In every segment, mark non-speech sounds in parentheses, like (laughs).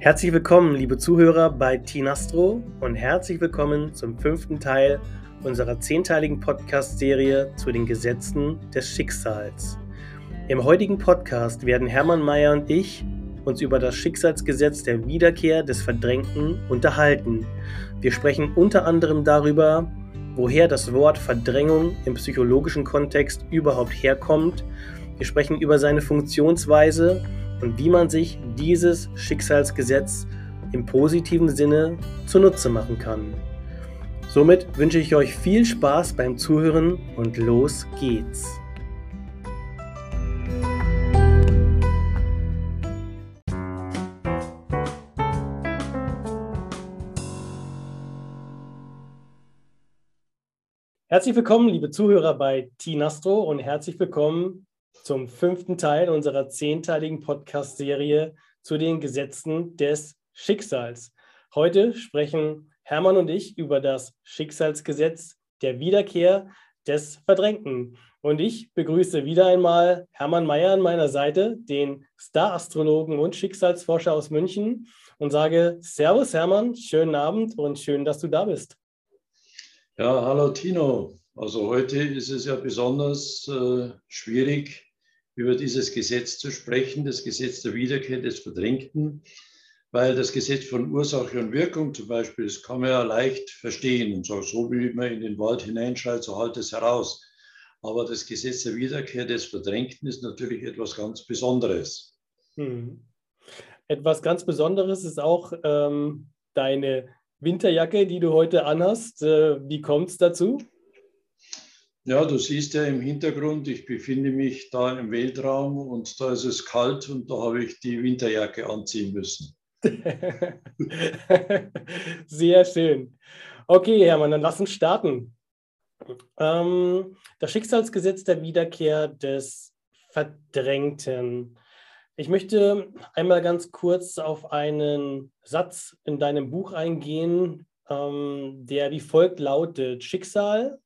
Herzlich willkommen, liebe Zuhörer bei Tinastro und herzlich willkommen zum fünften Teil unserer zehnteiligen Podcast-Serie zu den Gesetzen des Schicksals. Im heutigen Podcast werden Hermann Mayer und ich uns über das Schicksalsgesetz der Wiederkehr des Verdrängten unterhalten. Wir sprechen unter anderem darüber, woher das Wort Verdrängung im psychologischen Kontext überhaupt herkommt. Wir sprechen über seine Funktionsweise und wie man sich dieses Schicksalsgesetz im positiven Sinne zunutze machen kann. Somit wünsche ich euch viel Spaß beim Zuhören und los geht's. Herzlich willkommen, liebe Zuhörer bei Tinastro und herzlich willkommen zum fünften Teil unserer zehnteiligen Podcast-Serie zu den Gesetzen des Schicksals. Heute sprechen Hermann und ich über das Schicksalsgesetz der Wiederkehr des Verdrängten. Und ich begrüße wieder einmal Hermann Mayer an meiner Seite, den Star-Astrologen und Schicksalsforscher aus München, und sage Servus Hermann, schönen Abend und schön, dass du da bist. Ja, hallo Tino. Also heute ist es ja besonders äh, schwierig, über dieses Gesetz zu sprechen, das Gesetz der Wiederkehr des Verdrängten, weil das Gesetz von Ursache und Wirkung zum Beispiel, das kann man ja leicht verstehen und so, so wie man in den Wald hineinschreit, so halt es heraus. Aber das Gesetz der Wiederkehr des Verdrängten ist natürlich etwas ganz Besonderes. Hm. Etwas ganz Besonderes ist auch ähm, deine Winterjacke, die du heute anhast. Äh, wie kommt es dazu? Ja, du siehst ja im Hintergrund, ich befinde mich da im Weltraum und da ist es kalt und da habe ich die Winterjacke anziehen müssen. (laughs) Sehr schön. Okay, Hermann, dann lass uns starten. Ähm, das Schicksalsgesetz der Wiederkehr des Verdrängten. Ich möchte einmal ganz kurz auf einen Satz in deinem Buch eingehen, ähm, der wie folgt lautet: Schicksal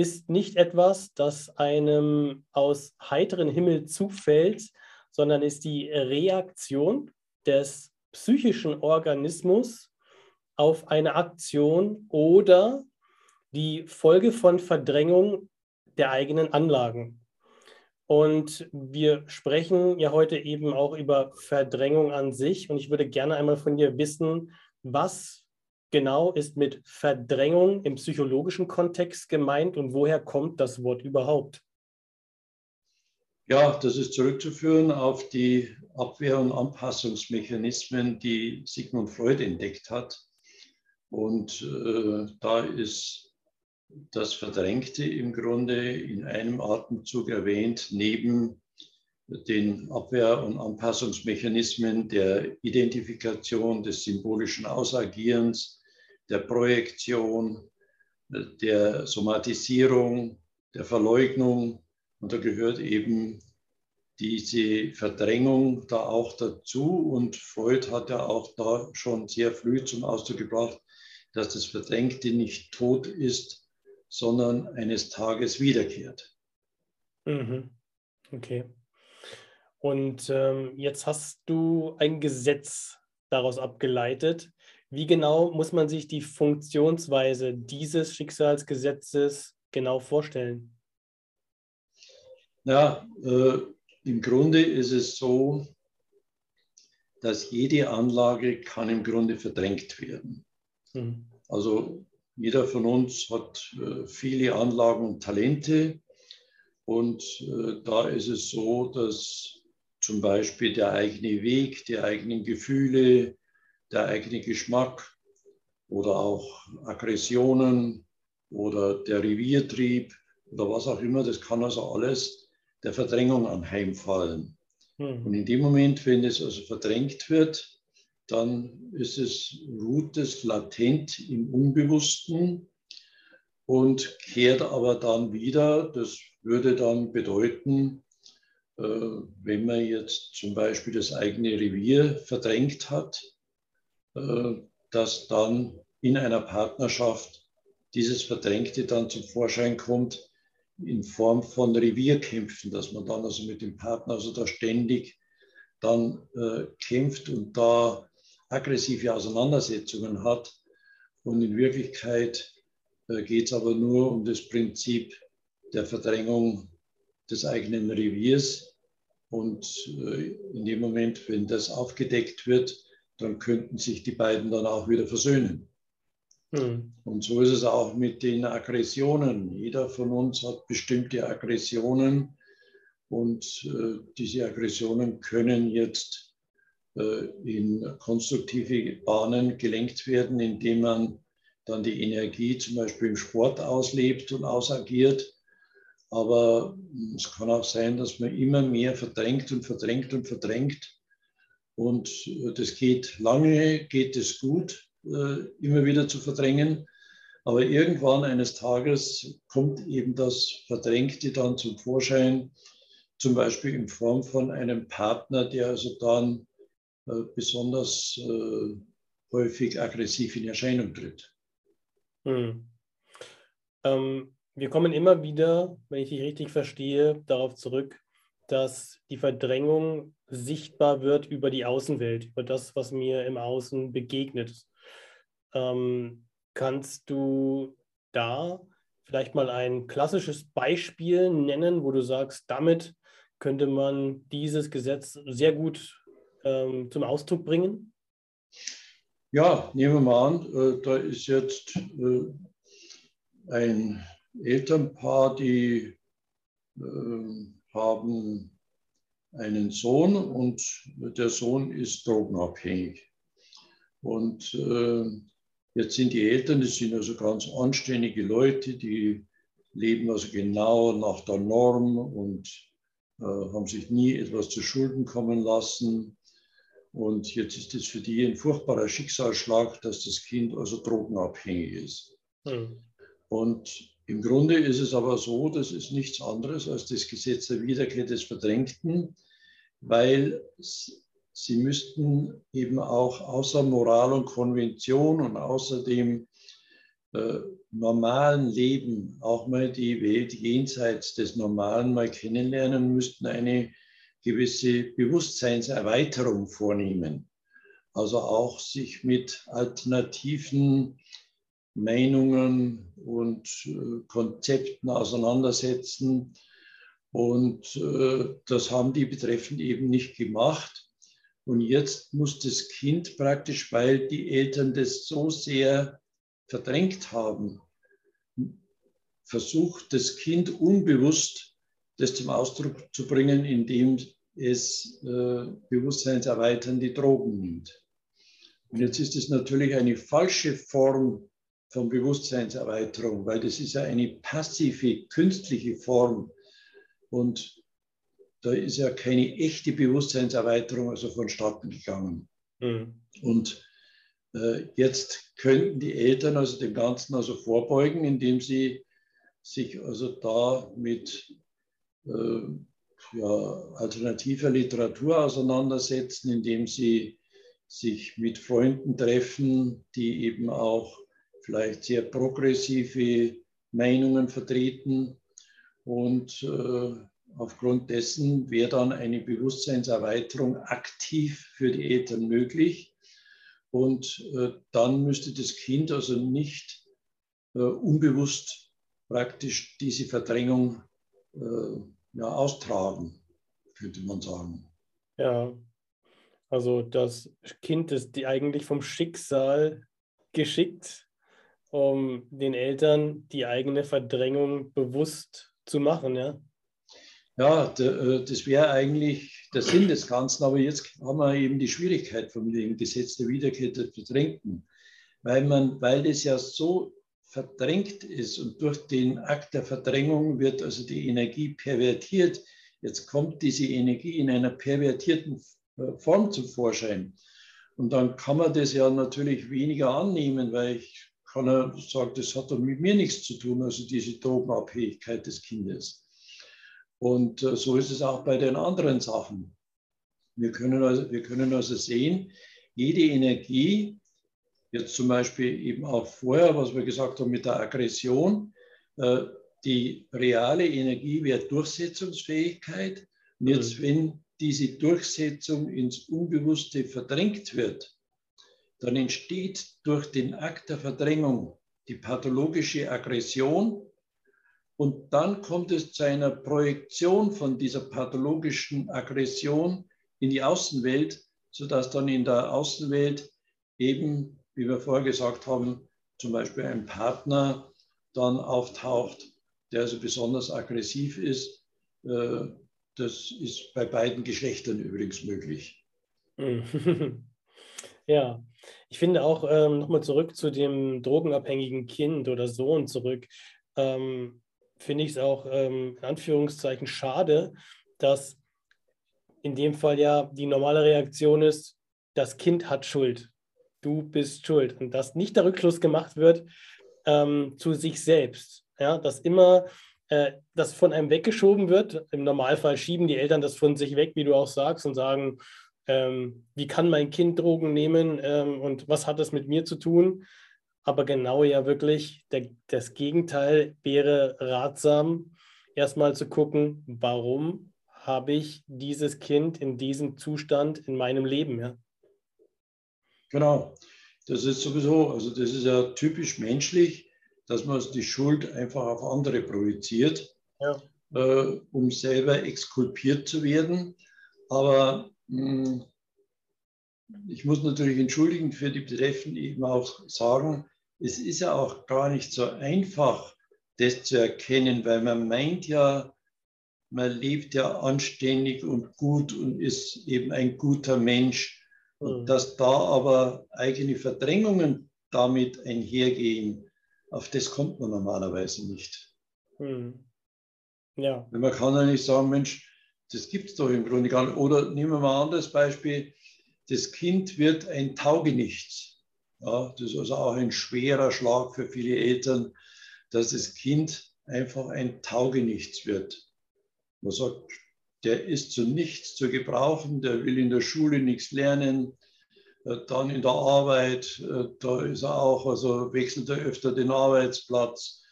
ist nicht etwas, das einem aus heiterem Himmel zufällt, sondern ist die Reaktion des psychischen Organismus auf eine Aktion oder die Folge von Verdrängung der eigenen Anlagen. Und wir sprechen ja heute eben auch über Verdrängung an sich. Und ich würde gerne einmal von dir wissen, was genau ist mit Verdrängung im psychologischen Kontext gemeint und woher kommt das Wort überhaupt? Ja, das ist zurückzuführen auf die Abwehr- und Anpassungsmechanismen, die Sigmund Freud entdeckt hat. Und äh, da ist das Verdrängte im Grunde in einem Atemzug erwähnt, neben den Abwehr- und Anpassungsmechanismen der Identifikation, des symbolischen Ausagierens, der Projektion, der Somatisierung, der Verleugnung. Und da gehört eben diese Verdrängung da auch dazu. Und Freud hat ja auch da schon sehr früh zum Ausdruck gebracht, dass das Verdrängte nicht tot ist, sondern eines Tages wiederkehrt. Mhm. Okay. Und ähm, jetzt hast du ein Gesetz daraus abgeleitet. Wie genau muss man sich die Funktionsweise dieses Schicksalsgesetzes genau vorstellen? Ja, äh, im Grunde ist es so, dass jede Anlage kann im Grunde verdrängt werden. Mhm. Also jeder von uns hat äh, viele Anlagen und Talente und äh, da ist es so, dass zum Beispiel der eigene Weg, die eigenen Gefühle, der eigene Geschmack oder auch Aggressionen oder der Reviertrieb oder was auch immer, das kann also alles der Verdrängung anheimfallen. Hm. Und in dem Moment, wenn es also verdrängt wird, dann ist es, ruht es latent im Unbewussten und kehrt aber dann wieder. Das würde dann bedeuten, wenn man jetzt zum Beispiel das eigene Revier verdrängt hat, äh, dass dann in einer Partnerschaft dieses Verdrängte dann zum Vorschein kommt in Form von Revierkämpfen, dass man dann also mit dem Partner also da ständig dann äh, kämpft und da aggressive Auseinandersetzungen hat. Und in Wirklichkeit äh, geht es aber nur um das Prinzip der Verdrängung des eigenen Reviers. Und äh, in dem Moment, wenn das aufgedeckt wird, dann könnten sich die beiden dann auch wieder versöhnen. Hm. Und so ist es auch mit den Aggressionen. Jeder von uns hat bestimmte Aggressionen und äh, diese Aggressionen können jetzt äh, in konstruktive Bahnen gelenkt werden, indem man dann die Energie zum Beispiel im Sport auslebt und ausagiert. Aber es kann auch sein, dass man immer mehr verdrängt und verdrängt und verdrängt. Und äh, das geht lange, geht es gut, äh, immer wieder zu verdrängen. Aber irgendwann eines Tages kommt eben das Verdrängte dann zum Vorschein, zum Beispiel in Form von einem Partner, der also dann äh, besonders häufig aggressiv in Erscheinung tritt. Hm. Ähm, wir kommen immer wieder, wenn ich dich richtig verstehe, darauf zurück, dass die Verdrängung sichtbar wird über die Außenwelt, über das, was mir im Außen begegnet. Ähm, kannst du da vielleicht mal ein klassisches Beispiel nennen, wo du sagst, damit könnte man dieses Gesetz sehr gut ähm, zum Ausdruck bringen? Ja, nehmen wir mal an, äh, da ist jetzt äh, ein Elternpaar, die äh, haben einen Sohn und der Sohn ist drogenabhängig. Und äh, jetzt sind die Eltern, das sind also ganz anständige Leute, die leben also genau nach der Norm und äh, haben sich nie etwas zu Schulden kommen lassen und jetzt ist es für die ein furchtbarer Schicksalsschlag, dass das Kind also drogenabhängig ist. Mhm. Und im Grunde ist es aber so, das ist nichts anderes als das Gesetz der Wiederkehr des Verdrängten, weil sie müssten eben auch außer Moral und Konvention und außer dem äh, normalen Leben auch mal die Welt jenseits des Normalen mal kennenlernen, müssten eine gewisse Bewusstseinserweiterung vornehmen. Also auch sich mit alternativen Meinungen und äh, Konzepten auseinandersetzen. Und äh, das haben die Betreffenden eben nicht gemacht. Und jetzt muss das Kind praktisch, weil die Eltern das so sehr verdrängt haben, versucht das Kind unbewusst das zum Ausdruck zu bringen, indem es äh, bewusstseinserweiternde Drogen nimmt. Und jetzt ist es natürlich eine falsche Form von Bewusstseinserweiterung, weil das ist ja eine passive, künstliche Form. Und da ist ja keine echte Bewusstseinserweiterung also vonstatten gegangen. Mhm. Und äh, jetzt könnten die Eltern also dem Ganzen also vorbeugen, indem sie sich also da mit äh, ja, alternativer Literatur auseinandersetzen, indem sie sich mit Freunden treffen, die eben auch vielleicht sehr progressive Meinungen vertreten. Und äh, aufgrund dessen wäre dann eine Bewusstseinserweiterung aktiv für die Eltern möglich. Und äh, dann müsste das Kind also nicht äh, unbewusst praktisch diese Verdrängung ja, austragen, könnte man sagen. Ja, also das Kind ist die eigentlich vom Schicksal geschickt, um den Eltern die eigene Verdrängung bewusst zu machen, ja? Ja, äh, das wäre eigentlich der Sinn des Ganzen, aber jetzt haben wir eben die Schwierigkeit von dem Gesetz der Wiederkehr des Verdrängten, weil, man, weil das ja so verdrängt ist und durch den Akt der Verdrängung wird also die Energie pervertiert. Jetzt kommt diese Energie in einer pervertierten äh, Form zum Vorschein. Und dann kann man das ja natürlich weniger annehmen, weil ich kann ja sagen, das hat doch mit mir nichts zu tun, also diese Drogenabhängigkeit des Kindes. Und äh, so ist es auch bei den anderen Sachen. Wir können also, wir können also sehen, jede Energie, Jetzt zum Beispiel eben auch vorher, was wir gesagt haben mit der Aggression. Äh, die reale Energie wäre Durchsetzungsfähigkeit. Und jetzt, mhm. wenn diese Durchsetzung ins Unbewusste verdrängt wird, dann entsteht durch den Akt der Verdrängung die pathologische Aggression und dann kommt es zu einer Projektion von dieser pathologischen Aggression in die Außenwelt, sodass dann in der Außenwelt eben, wie wir vorher gesagt haben, zum Beispiel ein Partner dann auftaucht, der also besonders aggressiv ist. Äh, das ist bei beiden Geschlechtern übrigens möglich. (laughs) Ja, ich finde auch ähm, nochmal zurück zu dem drogenabhängigen Kind oder Sohn zurück, ähm, finde ich es auch ähm, in Anführungszeichen schade, dass in dem Fall ja die normale Reaktion ist, das Kind hat Schuld, du bist schuld. Und dass nicht der Rückschluss gemacht wird ähm, zu sich selbst, ja, dass immer äh, das von einem weggeschoben wird. Im Normalfall schieben die Eltern das von sich weg, wie du auch sagst, und sagen, ähm, wie kann mein Kind Drogen nehmen ähm, und was hat das mit mir zu tun? Aber genau ja wirklich der, das Gegenteil wäre ratsam, erstmal zu gucken, warum habe ich dieses Kind in diesem Zustand in meinem Leben. Ja? Genau, das ist sowieso, also das ist ja typisch menschlich, dass man die Schuld einfach auf andere projiziert, ja. äh, um selber exkulpiert zu werden. Aber ich muss natürlich entschuldigen für die Betreffenden eben auch sagen, es ist ja auch gar nicht so einfach, das zu erkennen, weil man meint ja, man lebt ja anständig und gut und ist eben ein guter Mensch. Und mhm. dass da aber eigene Verdrängungen damit einhergehen, auf das kommt man normalerweise nicht. Mhm. Ja. Man kann ja nicht sagen, Mensch, das gibt es doch im Grunde gar nicht. Oder nehmen wir mal ein anderes Beispiel. Das Kind wird ein Taugenichts. Ja, das ist also auch ein schwerer Schlag für viele Eltern, dass das Kind einfach ein Taugenichts wird. Man sagt, der ist zu nichts zu gebrauchen, der will in der Schule nichts lernen, äh, dann in der Arbeit, äh, da ist er auch, also wechselt er öfter den Arbeitsplatz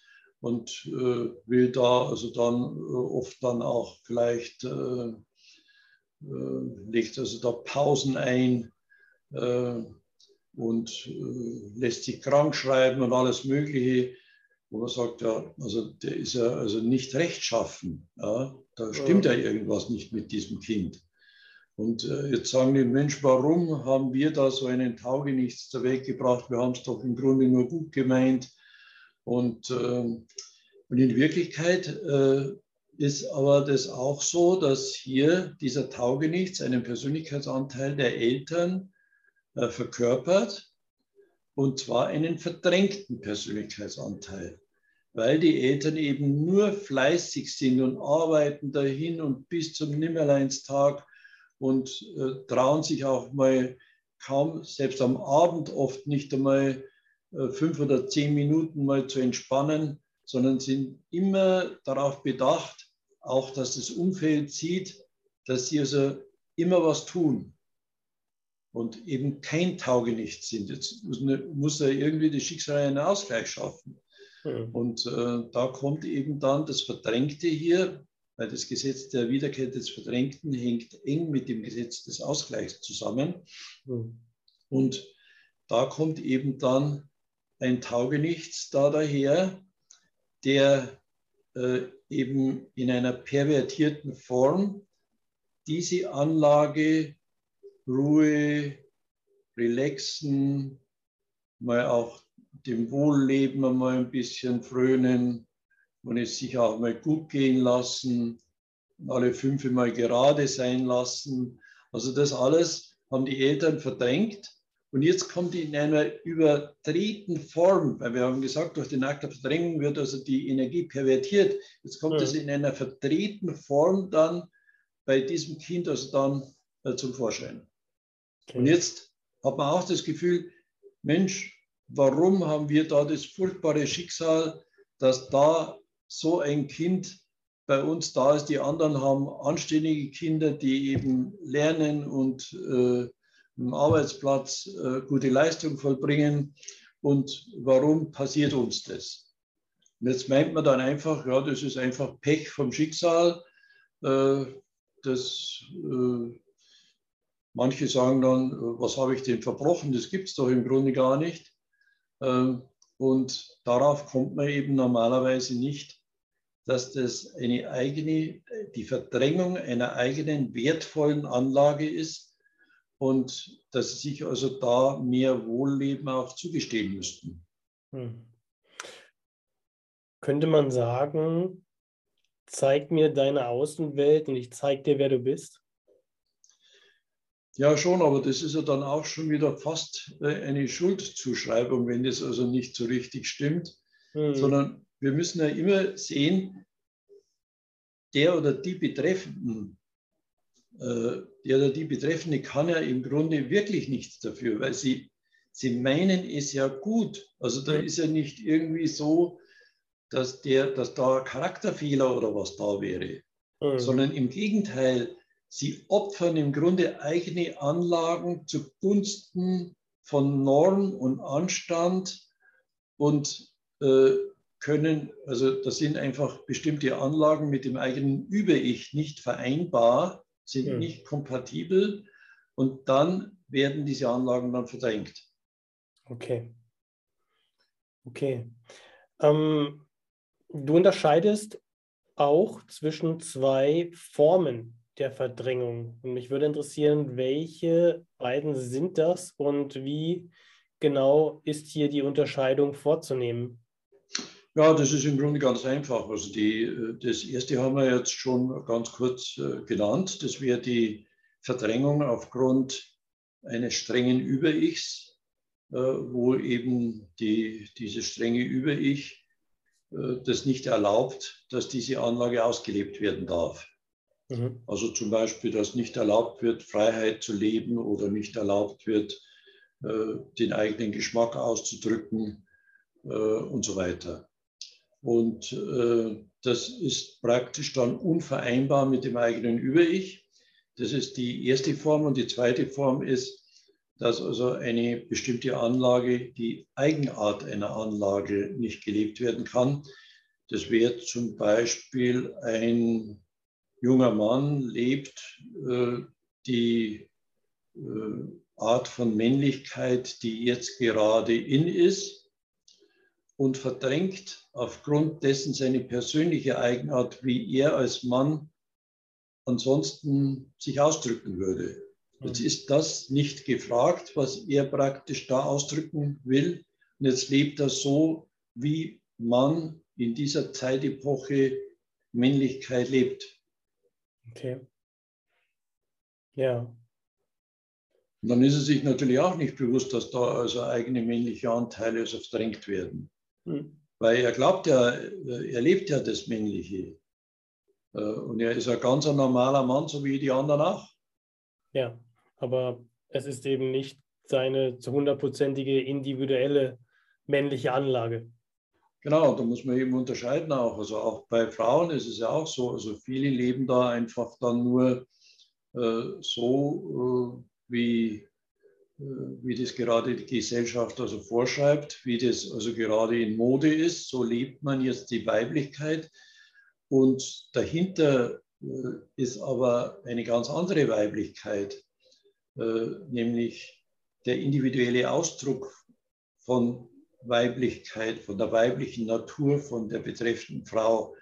und äh, will da also dann äh, oft dann auch vielleicht äh, äh, legt also da Pausen ein äh, und äh, lässt sich krank schreiben und alles Mögliche, wo man sagt, ja, also der ist ja also nicht rechtschaffen. Ja, da stimmt ja. ja irgendwas nicht mit diesem Kind. Und jetzt sagen die Mensch, warum haben wir da so einen Taugenichts zur Welt gebracht? Wir haben es doch im Grunde nur gut gemeint und, äh, und in Wirklichkeit äh, ist aber das auch so, dass hier dieser Taugenichts einen Persönlichkeitsanteil der Eltern äh, verkörpert, und zwar einen verdrängten Persönlichkeitsanteil, weil die Eltern eben nur fleißig sind und arbeiten dahin und bis zum Nimmerleinstag und äh, trauen sich auch mal kaum, selbst am Abend oft nicht einmal fünf oder zehn Minuten mal zu entspannen, sondern sind immer darauf bedacht, auch dass das Umfeld sieht, dass sie also immer was tun und eben kein Taugenicht sind. Jetzt muss, muss er irgendwie das Schicksal einen Ausgleich schaffen. Mhm. Und äh, da kommt eben dann das Verdrängte hier, weil das Gesetz der Wiederkehr des Verdrängten hängt eng mit dem Gesetz des Ausgleichs zusammen. Mhm. Und da kommt eben dann ein Taugenichts da daher, der äh, eben in einer pervertierten Form diese Anlage Ruhe, Relaxen, mal auch dem Wohlleben mal ein bisschen frönen und es sich auch mal gut gehen lassen, alle fünf mal gerade sein lassen. Also das alles haben die Eltern verdrängt und jetzt kommt in einer übertreten Form, weil wir haben gesagt, durch der Verdrängung wird also die Energie pervertiert. Jetzt kommt es ja. in einer verdrehten Form dann bei diesem Kind also dann äh, zum Vorschein. Okay. Und jetzt hat man auch das Gefühl, Mensch, warum haben wir da das furchtbare Schicksal, dass da so ein Kind bei uns da ist. Die anderen haben anständige Kinder, die eben lernen und äh, am Arbeitsplatz äh, gute Leistung vollbringen. Und warum passiert uns das? Und jetzt meint man dann einfach, ja, das ist einfach Pech vom Schicksal. Äh, das, äh, manche sagen dann, was habe ich denn verbrochen? Das gibt es doch im Grunde gar nicht. Ähm, und darauf kommt man eben normalerweise nicht, dass das eine eigene, die Verdrängung einer eigenen wertvollen Anlage ist und dass sie sich also da mehr Wohlleben auch zugestehen müssten. Hm. Könnte man sagen, zeig mir deine Außenwelt und ich zeig dir, wer du bist? Ja, schon, aber das ist ja dann auch schon wieder fast äh, eine Schuldzuschreibung, wenn das also nicht so richtig stimmt, mhm. sondern wir müssen ja immer sehen, der oder die Betreffenden, äh, der oder die Betreffende kann ja im Grunde wirklich nichts dafür, weil sie, sie meinen es ja gut. Also da ist ja nicht irgendwie so, dass, der, dass da Charakterfehler oder was da wäre, mhm. sondern im Gegenteil, Sie opfern im Grunde eigene Anlagen zugunsten von Norm und Anstand und äh, können, also das sind einfach bestimmte Anlagen mit dem eigenen Über-Ich nicht vereinbar, sind ja. nicht kompatibel und dann werden diese Anlagen dann verdrängt. Okay. Okay. Ähm, du unterscheidest auch zwischen zwei Formen der Verdrängung. Und mich würde interessieren, welche beiden sind das und wie genau ist hier die Unterscheidung vorzunehmen? Ja, das ist im Grunde ganz einfach. Also die, das erste haben wir jetzt schon ganz kurz äh, genannt. Das wäre die Verdrängung aufgrund eines strengen Über-Ichs, äh, wo eben die, dieses strenge Über-Ich äh, das nicht erlaubt, dass diese Anlage ausgelebt werden darf. Mhm. Also zum Beispiel, dass nicht erlaubt wird, Freiheit zu leben oder nicht erlaubt wird, äh, den eigenen Geschmack auszudrücken äh, und so weiter. Und äh, das ist praktisch dann unvereinbar mit dem eigenen Über-Ich. Das ist die erste Form. Und die zweite Form ist, dass also eine bestimmte Anlage, die Eigenart einer Anlage nicht gelebt werden kann. Das wäre zum Beispiel ein junger Mann lebt äh, die äh, Art von Männlichkeit, die jetzt gerade in ist und verdrängt aufgrund dessen seine persönliche Eigenart, wie er als Mann ansonsten sich ausdrücken würde. Jetzt mhm. ist das nicht gefragt, was er praktisch da ausdrücken will. Und jetzt lebt er so, wie man in dieser Zeitepoche Männlichkeit lebt. Okay. Ja. Und dann ist er sich natürlich auch nicht bewusst, dass da also eigene männliche Anteile also verdrängt werden. Hm. Weil er glaubt ja, er lebt ja das Männliche. Äh, und er ist ein ganz normaler Mann, so wie die anderen auch. Ja, aber es ist eben nicht seine zu hundertprozentige individuelle männliche Anlage. Genau, da muss man eben unterscheiden auch. Also auch bei Frauen ist es ja auch so. Also viele leben da einfach dann nur äh, so, äh, wie, wie das gerade die Gesellschaft also vorschreibt, wie das also gerade in Mode ist. So lebt man jetzt die Weiblichkeit. Und dahinter äh, ist aber eine ganz andere Weiblichkeit, äh, nämlich der individuelle Ausdruck von Weiblichkeit, von der weiblichen Natur, von der betreffenden Frau.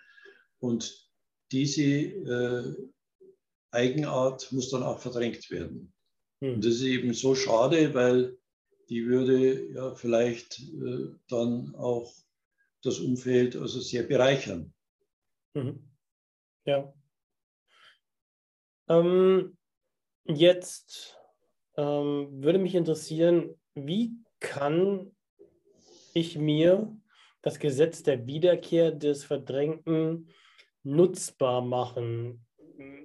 Und diese äh, Eigenart muss dann auch verdrängt werden. Hm. Das ist eben so schade, weil die würde ja vielleicht äh, dann auch das Umfeld also sehr bereichern. Mhm. Ja. Ähm, jetzt ähm, würde mich interessieren, wie kann ich mir das Gesetz der Wiederkehr des Verdrängten nutzbar machen?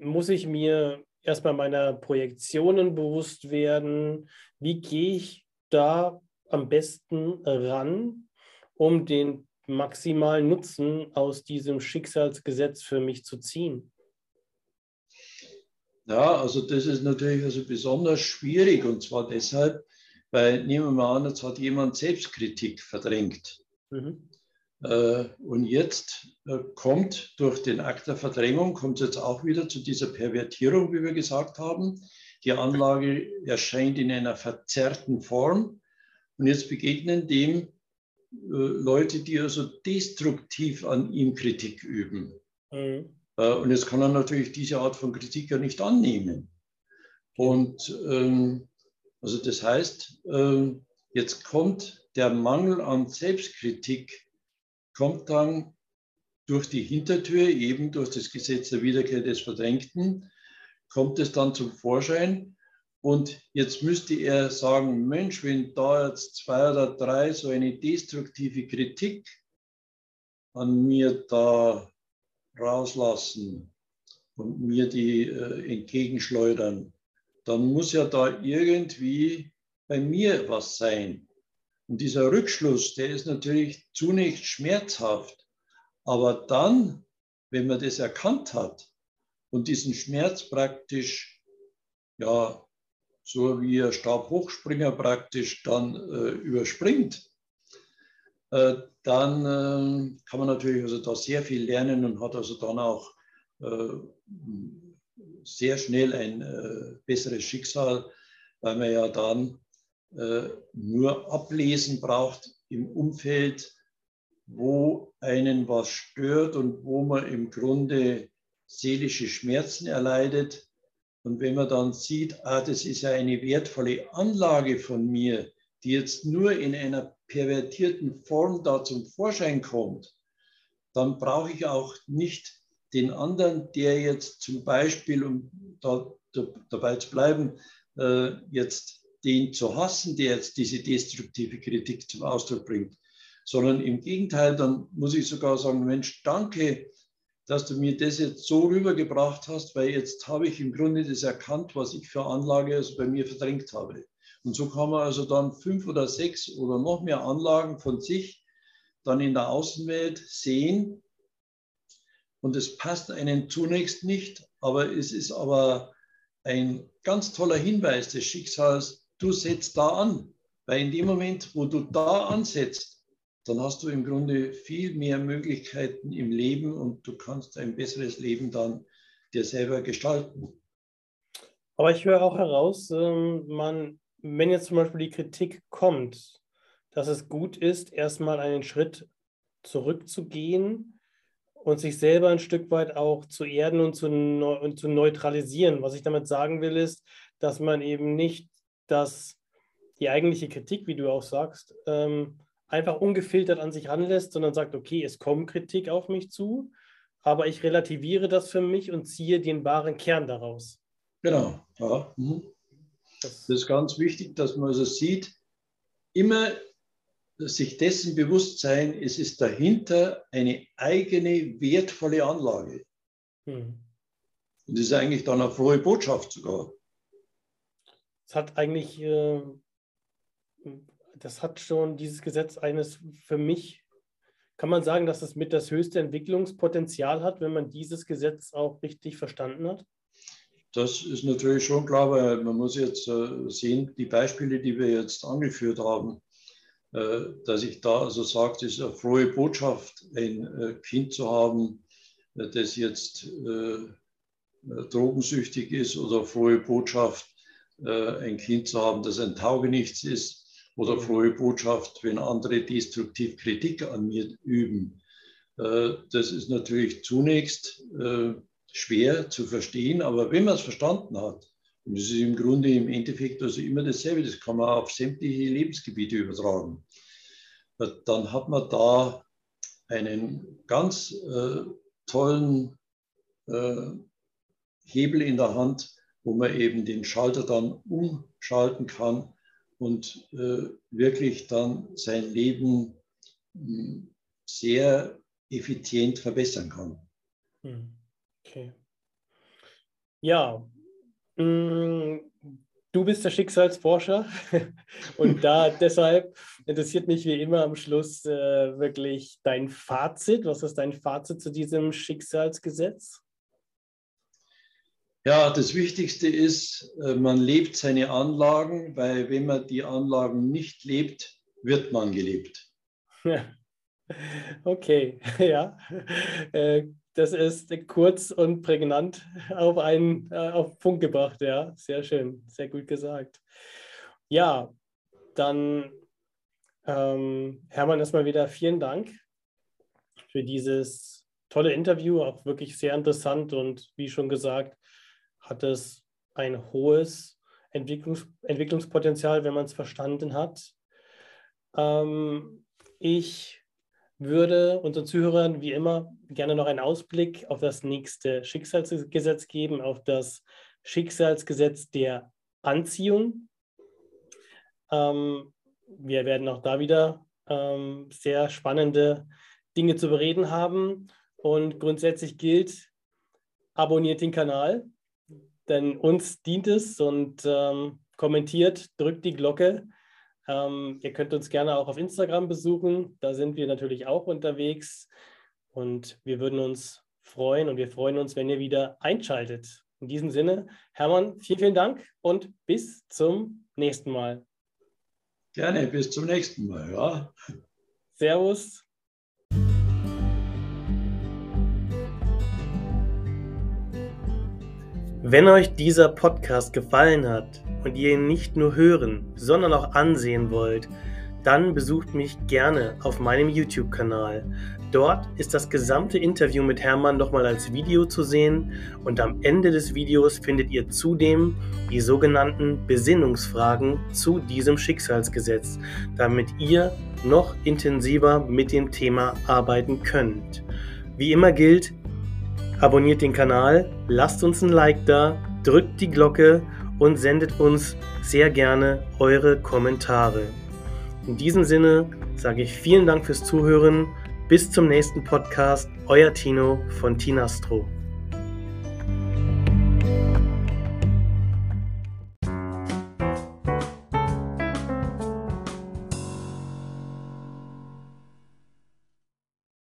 Muss ich mir erstmal meiner Projektionen bewusst werden? Wie gehe ich da am besten ran, um den maximalen Nutzen aus diesem Schicksalsgesetz für mich zu ziehen? Ja, also das ist natürlich also besonders schwierig und zwar deshalb, weil nehmen wir mal an, jetzt hat jemand Selbstkritik verdrängt. Mhm. Äh, und jetzt äh, kommt durch den Akt der Verdrängung, kommt es jetzt auch wieder zu dieser Pervertierung, wie wir gesagt haben. die Anlage erscheint in einer verzerrten Form. Und jetzt begegnen dem äh, Leute, die also destruktiv an ihm Kritik üben. Mhm. Und jetzt kann er natürlich diese Art von Kritik ja nicht annehmen. Und ähm, also das heißt, äh, jetzt kommt der Mangel an Selbstkritik, kommt dann durch die Hintertür, eben durch das Gesetz der Wiederkehr des Verdrängten, kommt es dann zum Vorschein. Und jetzt müsste er sagen, Mensch, wenn da jetzt zwei oder drei so eine destruktive Kritik an mir da rauslassen und mir die äh, entgegenschleudern, dann muss ja da irgendwie bei mir was sein. Und dieser Rückschluss, der ist natürlich zunächst schmerzhaft, aber dann, wenn man das erkannt hat und diesen Schmerz praktisch, ja, so wie ein Stabhochspringer praktisch dann äh, überspringt, äh, dann äh, kann man natürlich also da sehr viel lernen und hat also dann auch äh, sehr schnell ein äh, besseres Schicksal, weil man ja dann nur ablesen braucht im Umfeld, wo einen was stört und wo man im Grunde seelische Schmerzen erleidet. Und wenn man dann sieht, ah, das ist ja eine wertvolle Anlage von mir, die jetzt nur in einer pervertierten Form da zum Vorschein kommt, dann brauche ich auch nicht den anderen, der jetzt zum Beispiel, um da, da, dabei zu bleiben, äh, jetzt den zu hassen, der jetzt diese destruktive Kritik zum Ausdruck bringt, sondern im Gegenteil, dann muss ich sogar sagen, Mensch, danke, dass du mir das jetzt so rübergebracht hast, weil jetzt habe ich im Grunde das erkannt, was ich für Anlage also bei mir verdrängt habe. Und so kann man also dann fünf oder sechs oder noch mehr Anlagen von sich dann in der Außenwelt sehen. Und es passt einen zunächst nicht, aber es ist aber ein ganz toller Hinweis des Schicksals, du setzt da an. Weil in dem Moment, wo du da ansetzt, dann hast du im Grunde viel mehr Möglichkeiten im Leben und du kannst ein besseres Leben dann dir selber gestalten. Aber ich höre auch heraus, ähm, man wenn jetzt zum Beispiel die Kritik kommt, dass es gut ist, erstmal einen Schritt zurückzugehen und sich selber ein Stück weit auch zu erden und zu, und zu neutralisieren. Was ich damit sagen will, ist, dass man eben nicht das, die eigentliche Kritik, wie du auch sagst, ähm, einfach ungefiltert an sich ranlässt, sondern sagt, okay, es kommt Kritik auf mich zu, aber ich relativiere das für mich und ziehe den wahren Kern daraus. Genau. Ja. Mhm. Das ist ganz wichtig, dass man also sieht, immer sich dessen bewusst sein, es ist dahinter eine eigene wertvolle Anlage. Hm. Und das ist eigentlich dann eine frohe Botschaft sogar. Es hat eigentlich, äh, das hat schon dieses Gesetz eines für mich, kann man sagen, dass es mit das höchste Entwicklungspotenzial hat, wenn man dieses Gesetz auch richtig verstanden hat? Das ist natürlich schon klar, weil man muss jetzt äh, sehen, die Beispiele, die wir jetzt angeführt haben, äh, dass ich da also sage, das ist eine frohe Botschaft, ein äh, Kind zu haben, das jetzt drogensüchtig ist oder frohe Botschaft, ein Kind zu haben, das ein Taugenichts ist oder frohe Botschaft, wenn andere destruktiv Kritik an mir üben. Das ist natürlich zunächst schwer zu verstehen, aber wenn man es verstanden hat, und es ist im Grunde im Endeffekt also immer dasselbe, das kann man auf sämtliche Lebensgebiete übertragen, dann hat man da einen ganz äh, tollen äh, Hebel in der Hand, wo man eben den Schalter dann umschalten kann und äh, wirklich dann sein Leben mh, hm, sehr effizient verbessern kann. Hm. Okay. Ja, mm, du bist der Schicksalsforscher (laughs) und da (laughs) deshalb interessiert mich wie immer am Schluss äh, wirklich dein Fazit. Was ist dein Fazit zu diesem Schicksalsgesetz? Ja, das Wichtigste ist, äh, man lebt seine Anlagen, weil wenn man die Anlagen nicht lebt, wird man gelebt. (laughs) Okay, (laughs) ja. Äh, das ist kurz und prägnant auf einen äh, auf Punkt gebracht, ja. Sehr schön, sehr gut gesagt. Ja, dann ähm, Hermann, erstmal wieder vielen Dank für dieses tolle Interview, auch wirklich sehr interessant und wie schon gesagt, hat es ein hohes Entwicklungs Entwicklungspotenzial, wenn man es verstanden hat. Ähm, ich würde unseren Zuhörern wie immer gerne noch einen Ausblick auf das nächste Schicksalsgesetz geben, auf das Schicksalsgesetz der Anziehung. Ähm, wir werden auch da wieder ähm, sehr spannende Dinge zu bereden haben. Und grundsätzlich gilt, abonniert den Kanal, denn uns dient es und ähm, kommentiert, drückt die Glocke. Ähm, ihr könnt uns gerne auch auf Instagram besuchen. Da sind wir natürlich auch unterwegs. Und wir würden uns freuen und wir freuen uns, wenn ihr wieder einschaltet. In diesem Sinne, Hermann, vielen, vielen Dank und bis zum nächsten Mal. Gerne, bis zum nächsten Mal. Ja. Servus. Wenn euch dieser Podcast gefallen hat und ihr ihn nicht nur hören, sondern auch ansehen wollt, dann besucht mich gerne auf meinem YouTube-Kanal. Dort ist das gesamte Interview mit Hermann nochmal als Video zu sehen und am Ende des Videos findet ihr zudem die sogenannten Besinnungsfragen zu diesem Schicksalsgesetz, damit ihr noch intensiver mit dem Thema arbeiten könnt. Wie immer gilt, abonniert den Kanal, lasst uns ein Like da, drückt die Glocke und sendet uns sehr gerne eure Kommentare. In diesem Sinne sage ich vielen Dank fürs Zuhören bis zum nächsten Podcast. Euer Tino von Tinastro.